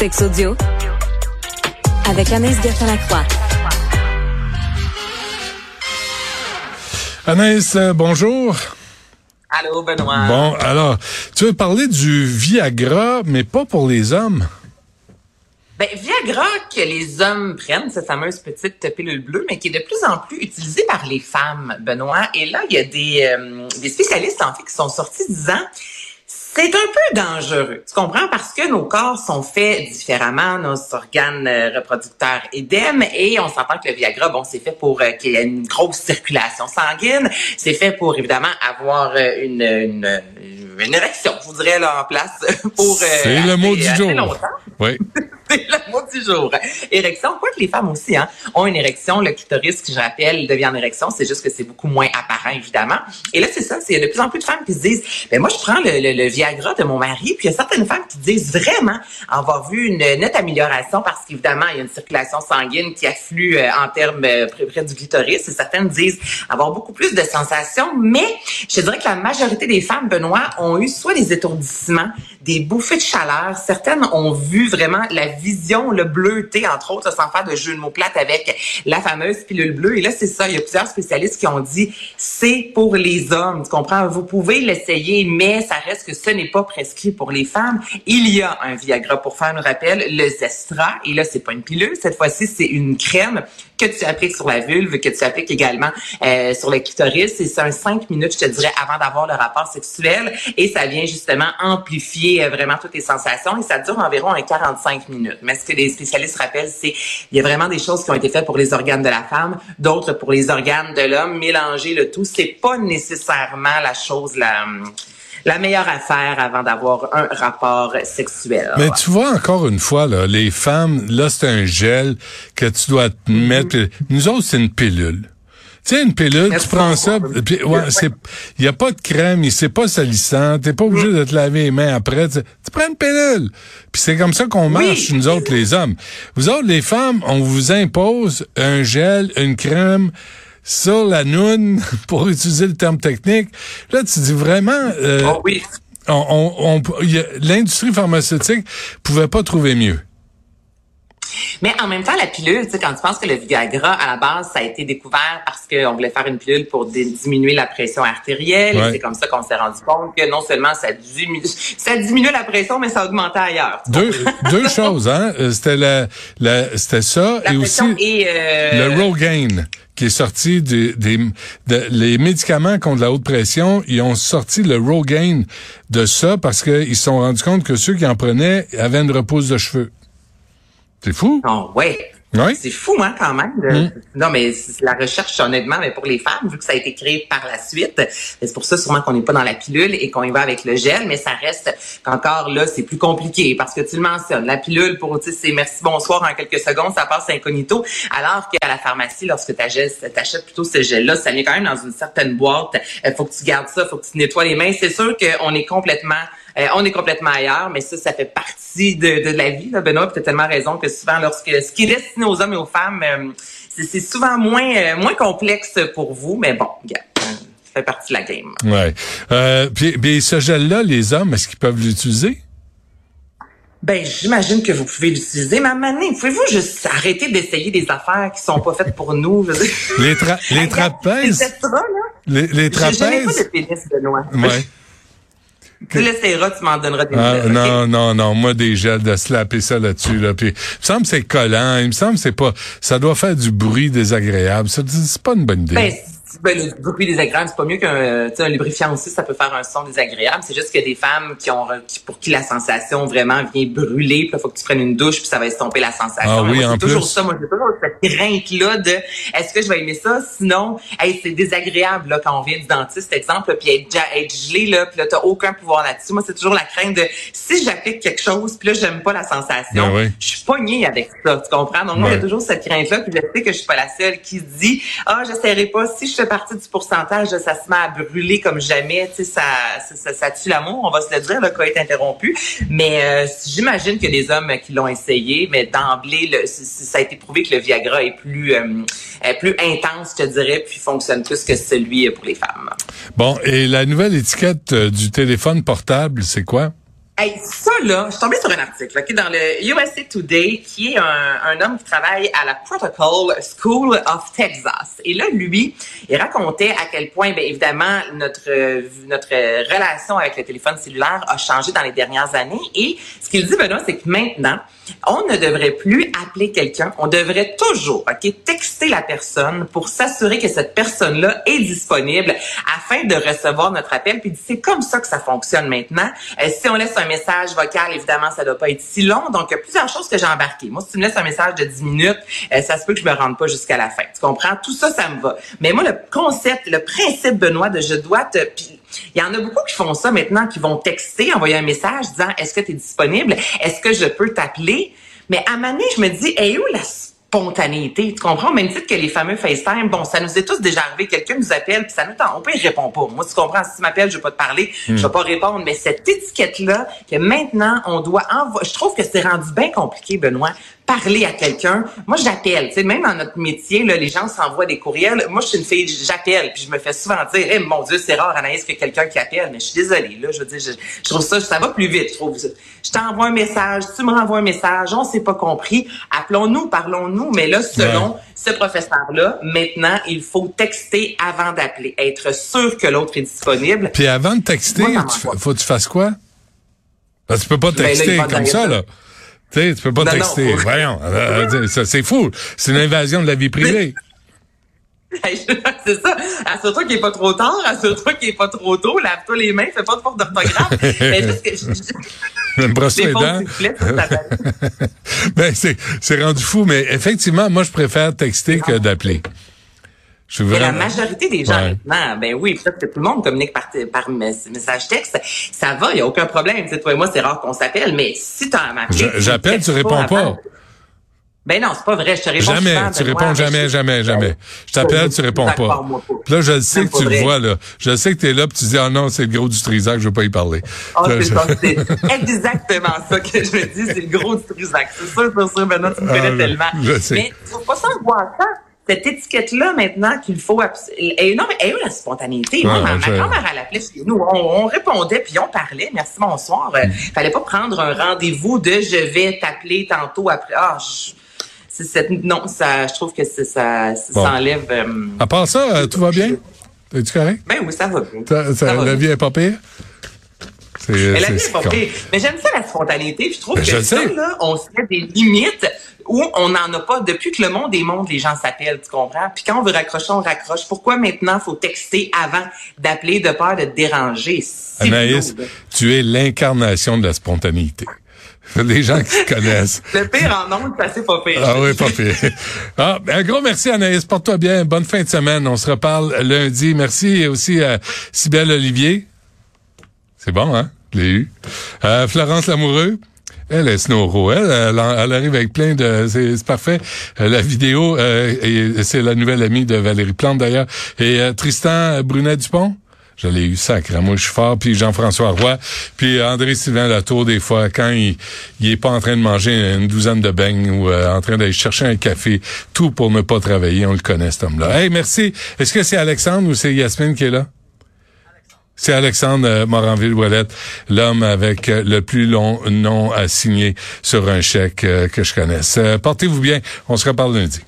Sex audio avec Anaïs Gertin-Lacroix. Anaïs, euh, bonjour. Allô, Benoît. Bon, alors, tu veux parler du Viagra, mais pas pour les hommes? Ben, Viagra que les hommes prennent, cette fameuse petite pilule bleue, mais qui est de plus en plus utilisée par les femmes, Benoît. Et là, il y a des, euh, des spécialistes, en fait, qui sont sortis disant c'est un peu dangereux. Tu comprends? Parce que nos corps sont faits différemment, nos organes euh, reproducteurs idem, et on s'entend que le Viagra, bon, c'est fait pour euh, qu'il y ait une grosse circulation sanguine. C'est fait pour, évidemment, avoir euh, une, une, une érection, je vous dirais, là, en place pour... c'est le mot du jour. Oui. c'est le mot du jour. Érection, quoi que les femmes aussi hein, ont une érection. Le clitoris, que je rappelle, devient en érection. C'est juste que c'est beaucoup moins apparent, évidemment. Et là, c'est ça. C'est de plus en plus de femmes qui se disent, ben moi, je prends le, le, le Viagra de mon mari. Puis il y a certaines femmes qui disent vraiment avoir vu une nette amélioration parce qu'évidemment, il y a une circulation sanguine qui afflue euh, en termes euh, près, du clitoris. Et certaines disent avoir beaucoup plus de sensations. Mais je dirais que la majorité des femmes, Benoît, ont eu soit des étourdissements, des bouffées de chaleur. Certaines ont vu vraiment la vision, le bleuté, entre autres, sans faire de jeu de mots plates avec la fameuse pilule bleue. Et là, c'est ça. Il y a plusieurs spécialistes qui ont dit, c'est pour les hommes. Tu comprends? Vous pouvez l'essayer, mais ça reste que ce n'est pas prescrit pour les femmes. Il y a un Viagra pour faire un rappel, le Zestra. Et là, c'est pas une pilule. Cette fois-ci, c'est une crème que tu appliques sur la vulve, que tu appliques également euh, sur le clitoris. C'est un 5 minutes, je te dirais, avant d'avoir le rapport sexuel. Et ça vient justement amplifier euh, vraiment toutes les sensations. Et ça dure environ un 45 minutes. Mais ce que les spécialistes rappellent, c'est il y a vraiment des choses qui ont été faites pour les organes de la femme, d'autres pour les organes de l'homme. Mélanger le tout, c'est pas nécessairement la chose la la meilleure affaire avant d'avoir un rapport sexuel. Mais tu vois, encore une fois, là, les femmes, là, c'est un gel que tu dois te mettre. Nous autres, c'est une pilule. Tu sais, une pilule, tu prends ça, ouais, il y a pas de crème, c'est pas salissant, t'es pas obligé de te laver les mains après, tu, tu prends une pilule. Puis c'est comme ça qu'on marche, oui. nous autres, les hommes. Vous autres, les femmes, on vous impose un gel, une crème, sur la noune, pour utiliser le terme technique. Là, tu dis vraiment... Euh, oh oui. on, on, L'industrie pharmaceutique pouvait pas trouver mieux. Mais en même temps, la pilule, tu sais, quand tu penses que le Viagra, à la base, ça a été découvert parce qu'on voulait faire une pilule pour diminuer la pression artérielle. Ouais. C'est comme ça qu'on s'est rendu compte que non seulement ça diminue, ça diminue la pression, mais ça augmentait ailleurs. Deux, deux choses, hein? C'était la, la c'était ça la et aussi et, euh... le Rogaine qui est sorti des, des de, les médicaments contre la haute pression, ils ont sorti le Rogaine de ça parce qu'ils se sont rendus compte que ceux qui en prenaient avaient une repousse de cheveux. C'est fou. Oh, ouais. Oui. C'est fou, hein, quand même. Mm. Non, mais la recherche, honnêtement, mais pour les femmes, vu que ça a été créé par la suite, c'est pour ça sûrement qu'on n'est pas dans la pilule et qu'on y va avec le gel, mais ça reste qu'encore là, c'est plus compliqué parce que tu le mentionnes. La pilule, pour, tu c'est merci, bonsoir en quelques secondes, ça passe incognito. Alors qu'à la pharmacie, lorsque tu achètes plutôt ce gel-là, ça vient quand même dans une certaine boîte. Il faut que tu gardes ça, faut que tu nettoies les mains. C'est sûr qu'on est complètement euh, on est complètement ailleurs, mais ça, ça fait partie de, de la vie, là, Benoît. Tu as tellement raison que souvent, lorsque ce qui est destiné aux hommes et aux femmes, euh, c'est souvent moins euh, moins complexe pour vous, mais bon, yeah, ça fait partie de la game. Ouais. Euh, puis, puis ce gel-là, les hommes, est-ce qu'ils peuvent l'utiliser? Ben, j'imagine que vous pouvez l'utiliser, mais à pouvez-vous juste arrêter d'essayer des affaires qui sont pas faites pour nous? Je. Les, tra les trapèzes? Les, les trapèzes? Je, n'ai pas de pénis, Benoît. Ouais. Tu l'essayeras, tu m'en donneras des ah, nouvelles. Non, okay? non, non. Moi, des gels de slapper ça là-dessus, là. Puis, il me semble que c'est collant. Il me semble que c'est pas, ça doit faire du bruit désagréable. Ça, c'est pas une bonne idée. Ben, ben, le bruit désagréable, c'est pas mieux qu'un un lubrifiant aussi, ça peut faire un son désagréable. C'est juste qu'il y a des femmes qui ont qui, pour qui la sensation vraiment vient brûler, puis il faut que tu prennes une douche, puis ça va estomper la sensation. Ah oui, en toujours ça, moi j'ai toujours cette crainte-là de est-ce que je vais aimer ça? Sinon, hey, c'est désagréable là, quand on vient du dentiste, exemple, puis être, être gelé, là, puis là, t'as aucun pouvoir là-dessus. Moi, c'est toujours la crainte de si j'applique quelque chose, puis là, j'aime pas la sensation, ben oui. je suis pognée avec ça, tu comprends? Donc, moi, a toujours cette crainte-là, puis je sais que je suis pas la seule qui dit Ah, j'essaierai pas si je partie du pourcentage ça se met à brûler comme jamais, tu sais, ça, ça, ça, tue l'amour, on va se le dire, le cas est interrompu. Mais euh, j'imagine a des hommes qui l'ont essayé, mais d'emblée, ça a été prouvé que le Viagra est plus, euh, plus intense, je dirais, puis fonctionne plus que celui pour les femmes. Bon, et la nouvelle étiquette du téléphone portable, c'est quoi? Hey, ça là, je suis tombée sur un article okay, dans le USA Today qui est un, homme qui travaille à la Protocol School of Texas. Et là, lui, il racontait à quel point, bien évidemment, notre notre relation avec le téléphone cellulaire a changé dans les dernières années. Et ce qu'il dit, Benoît, c'est que maintenant, on ne devrait plus appeler quelqu'un. On devrait toujours, ok, texter la personne pour s'assurer que cette personne-là est disponible afin de recevoir notre appel. Puis c'est comme ça que ça fonctionne maintenant. Euh, si on laisse un message vocal, évidemment, ça doit pas être si long. Donc, il y a plusieurs choses que j'ai embarquées. Moi, si tu me laisses un message de 10 minutes, euh, ça se peut que je me rende pas jusqu'à la fin. Tu comprends? Tout ça, ça me va. Mais moi, le concept, le principe, Benoît, de je dois te... il y en a beaucoup qui font ça maintenant, qui vont texter, envoyer un message disant, est-ce que tu es disponible? Est-ce que je peux t'appeler? Mais à un je me dis, hey, où la spontanéité. Tu comprends? Même titre que les fameux FaceTime, bon, ça nous est tous déjà arrivé. Quelqu'un nous appelle, puis ça nous tente. On peut, il répond pas. Moi, tu comprends? Si tu m'appelles, je vais pas te parler, je vais hmm. pas répondre. Mais cette étiquette-là, que maintenant, on doit envoyer, je trouve que c'est rendu bien compliqué, Benoît, parler à quelqu'un. Moi, j'appelle. Tu sais, même dans notre métier, là, les gens s'envoient des courriels. Moi, je suis une fille, j'appelle, puis je me fais souvent dire, eh, mon Dieu, c'est rare, Anaïs, que quelqu'un qui appelle. Mais je suis désolée, là. Je veux dire, je, trouve ça, ça va plus vite. Je trouve. Je t'envoie un message, tu me renvoies un message, on s'est pas compris. Appelons-nous, parlons-nous. Mais là, selon ce professeur-là, maintenant, il faut texter avant d'appeler, être sûr que l'autre est disponible. Puis avant de texter, faut que tu fasses quoi? Parce que tu peux pas ben texter comme ça, là. Tu sais, tu peux pas texter. Voyons, euh, euh, c'est fou. C'est une invasion de la vie privée. c'est ça. Assure-toi qu'il n'est pas trop tard, assure-toi qu'il n'est pas trop tôt, lave-toi les mains, fais pas de faute d'orthographe. Mais juste que je, me les dents. ben, c'est, c'est rendu fou, mais effectivement, moi, je préfère texter que d'appeler. Mais la majorité des gens maintenant, ben oui, peut-être que tout le monde communique par, par message texte, ça va, il n'y a aucun problème. Tu sais, toi et moi, c'est rare qu'on s'appelle, mais si tu as appelé... J'appelle, tu réponds pas. Ben non, c'est pas vrai, je te réponds Jamais, tu réponds jamais, jamais, jamais. Je t'appelle, tu réponds pas. là, je sais que tu le vois, là. Je sais que tu es là, puis tu dis, ah oh non, c'est le gros du Trisac, je veux pas y parler. Oh, c'est exactement ça que je me dis, c'est le gros du Trisac. C'est sûr, c'est sûr, maintenant, tu me connais ah, tellement. Je sais. Mais tu pas ça voir ça cette étiquette-là maintenant qu'il faut... Et non, mais elle a la spontanéité. Moi, ma, grand-mère, elle appelait chez nous. On, répondait, puis on parlait. Merci, bonsoir. Il euh, mm. fallait pas prendre un rendez-vous de « je vais t'appeler tantôt après ah, ». cette, non, ça, je trouve que ça, ça, enlève... Euh, à part ça, euh, tout va bien? Es-tu correct? Ben oui, ça va bien. la vie est pas pire? Vie est pas pire. Mais j'aime ça, la spontanéité. Puis je trouve ben, que ça, là, on se met des limites où on n'en a pas. Depuis que le monde est monde, les gens s'appellent, tu comprends? Puis quand on veut raccrocher, on raccroche. Pourquoi maintenant faut texter avant d'appeler de peur de te déranger? Anaïs, tu es l'incarnation de la spontanéité. Les gens qui connaissent. Le pire en nombre, c'est assez pas pire. Ah oui, pas pire. Ah, ben, un gros merci Anaïs, porte-toi bien. Bonne fin de semaine. On se reparle lundi. Merci aussi à Sybelle Olivier. C'est bon, hein? L'ai eu. Euh, Florence Lamoureux. Elle est Snowro. Elle, arrive avec plein de... C'est parfait. Euh, la vidéo, euh, c'est la nouvelle amie de Valérie Plante d'ailleurs. Et Tristan Brunet-Dupont. Je l'ai eu sacré. Moi, je suis fort. Puis Jean-François Roy. Puis André-Sylvain Latour, des fois, quand il, il est pas en train de manger une douzaine de beignes ou en train d'aller chercher un café, tout pour ne pas travailler. On le connaît, cet homme-là. Hey, merci. Est-ce que c'est Alexandre ou c'est Yasmine qui est là? C'est Alexandre euh, Moranville-Ouellette, l'homme avec euh, le plus long nom à signer sur un chèque euh, que je connaisse. Portez-vous bien. On se reparle lundi.